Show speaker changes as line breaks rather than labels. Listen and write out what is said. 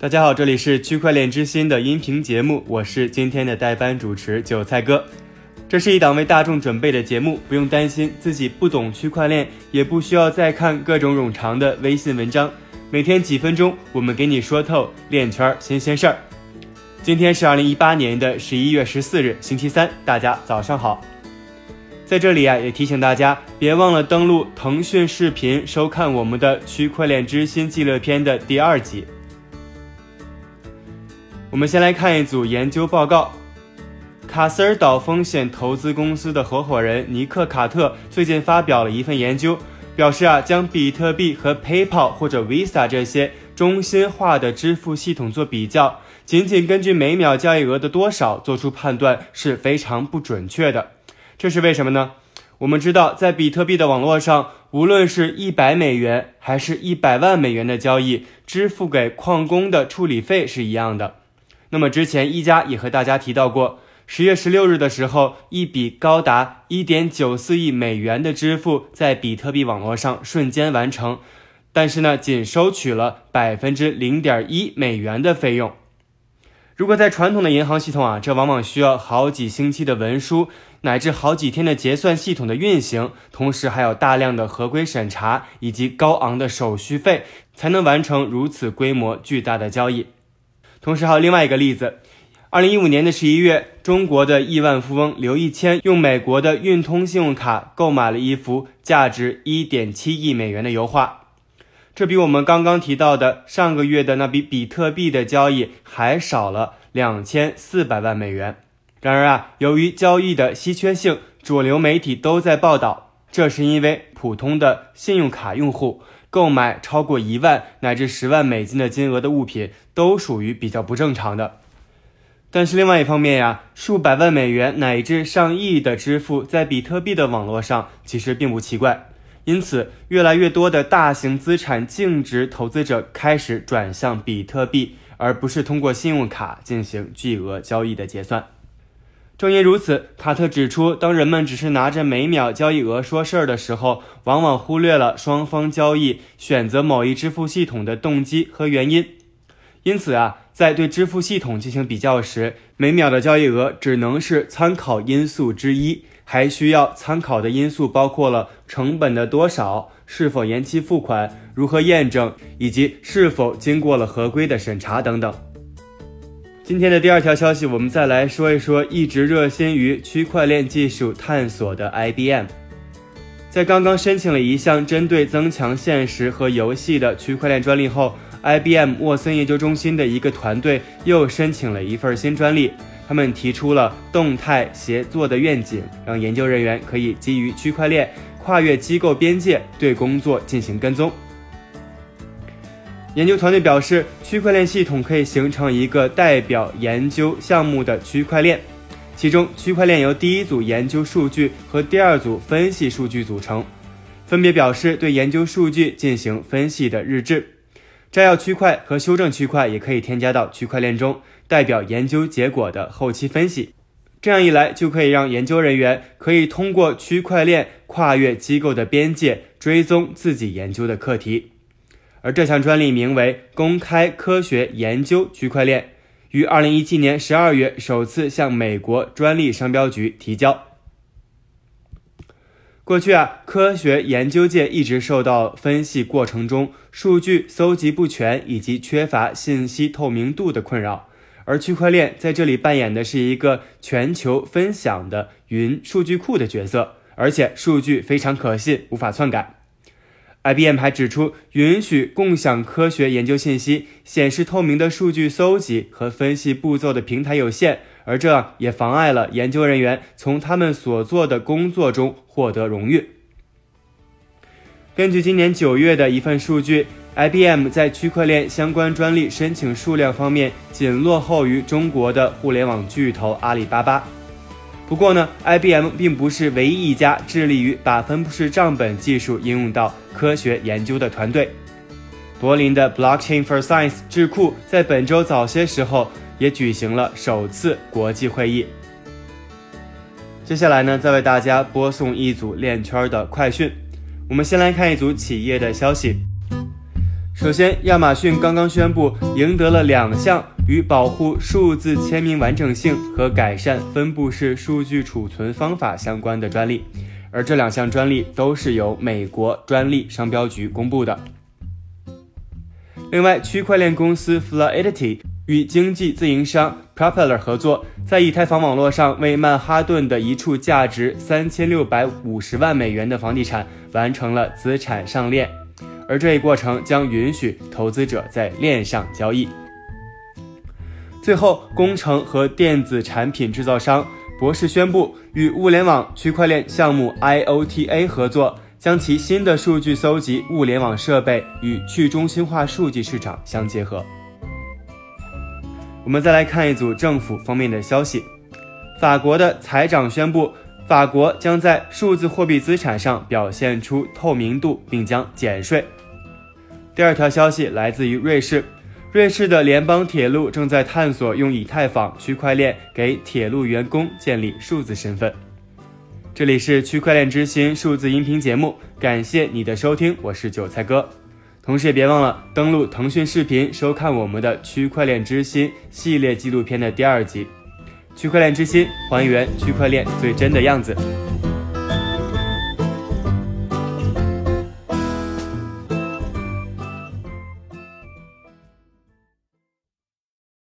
大家好，这里是区块链之心的音频节目，我是今天的代班主持韭菜哥。这是一档为大众准备的节目，不用担心自己不懂区块链，也不需要再看各种冗长的微信文章。每天几分钟，我们给你说透链圈新鲜事儿。今天是二零一八年的十一月十四日，星期三，大家早上好。在这里啊，也提醒大家，别忘了登录腾讯视频收看我们的《区块链之心》纪录片的第二集。我们先来看一组研究报告。卡斯尔岛风险投资公司的合伙人尼克卡特最近发表了一份研究，表示啊，将比特币和 PayPal 或者 Visa 这些中心化的支付系统做比较，仅仅根据每秒交易额的多少做出判断是非常不准确的。这是为什么呢？我们知道，在比特币的网络上，无论是一百美元还是一百万美元的交易，支付给矿工的处理费是一样的。那么之前一加也和大家提到过，十月十六日的时候，一笔高达一点九四亿美元的支付在比特币网络上瞬间完成，但是呢，仅收取了百分之零点一美元的费用。如果在传统的银行系统啊，这往往需要好几星期的文书，乃至好几天的结算系统的运行，同时还有大量的合规审查以及高昂的手续费，才能完成如此规模巨大的交易。同时还有另外一个例子，二零一五年的十一月，中国的亿万富翁刘一谦用美国的运通信用卡购买了一幅价值一点七亿美元的油画。这比我们刚刚提到的上个月的那笔比特币的交易还少了两千四百万美元。然而啊，由于交易的稀缺性，主流媒体都在报道，这是因为普通的信用卡用户购买超过一万乃至十万美金的金额的物品都属于比较不正常的。但是另外一方面呀，数百万美元乃至上亿的支付在比特币的网络上其实并不奇怪。因此，越来越多的大型资产净值投资者开始转向比特币，而不是通过信用卡进行巨额交易的结算。正因如此，卡特指出，当人们只是拿着每秒交易额说事儿的时候，往往忽略了双方交易选择某一支付系统的动机和原因。因此啊，在对支付系统进行比较时，每秒的交易额只能是参考因素之一。还需要参考的因素包括了成本的多少、是否延期付款、如何验证，以及是否经过了合规的审查等等。今天的第二条消息，我们再来说一说一直热心于区块链技术探索的 IBM，在刚刚申请了一项针对增强现实和游戏的区块链专利后，IBM 沃森研究中心的一个团队又申请了一份新专利。他们提出了动态协作的愿景，让研究人员可以基于区块链跨越机构边界对工作进行跟踪。研究团队表示，区块链系统可以形成一个代表研究项目的区块链，其中区块链由第一组研究数据和第二组分析数据组成，分别表示对研究数据进行分析的日志。摘要区块和修正区块也可以添加到区块链中。代表研究结果的后期分析，这样一来就可以让研究人员可以通过区块链跨越机构的边界，追踪自己研究的课题。而这项专利名为“公开科学研究区块链”，于二零一七年十二月首次向美国专利商标局提交。过去啊，科学研究界一直受到分析过程中数据搜集不全以及缺乏信息透明度的困扰。而区块链在这里扮演的是一个全球分享的云数据库的角色，而且数据非常可信，无法篡改。IBM 还指出，允许共享科学研究信息、显示透明的数据搜集和分析步骤的平台有限，而这也妨碍了研究人员从他们所做的工作中获得荣誉。根据今年九月的一份数据。IBM 在区块链相关专利申请数量方面仅落后于中国的互联网巨头阿里巴巴。不过呢，IBM 并不是唯一一家致力于把分布式账本技术应用到科学研究的团队。柏林的 Blockchain for Science 智库在本周早些时候也举行了首次国际会议。接下来呢，再为大家播送一组链圈的快讯。我们先来看一组企业的消息。首先，亚马逊刚刚宣布赢得了两项与保护数字签名完整性和改善分布式数据储存方法相关的专利，而这两项专利都是由美国专利商标局公布的。另外，区块链公司 Fluidity 与经济自营商 Propeller 合作，在以太坊网络上为曼哈顿的一处价值三千六百五十万美元的房地产完成了资产上链。而这一过程将允许投资者在链上交易。最后，工程和电子产品制造商博士宣布与物联网区块链项目 IOTA 合作，将其新的数据搜集物联网设备与去中心化数据市场相结合。我们再来看一组政府方面的消息：法国的财长宣布。法国将在数字货币资产上表现出透明度，并将减税。第二条消息来自于瑞士，瑞士的联邦铁路正在探索用以太坊区块链给铁路员工建立数字身份。这里是区块链之心数字音频节目，感谢你的收听，我是韭菜哥。同时也别忘了登录腾讯视频收看我们的区块链之心系列纪录片的第二集。区块链之心，还原区块链最真的样子。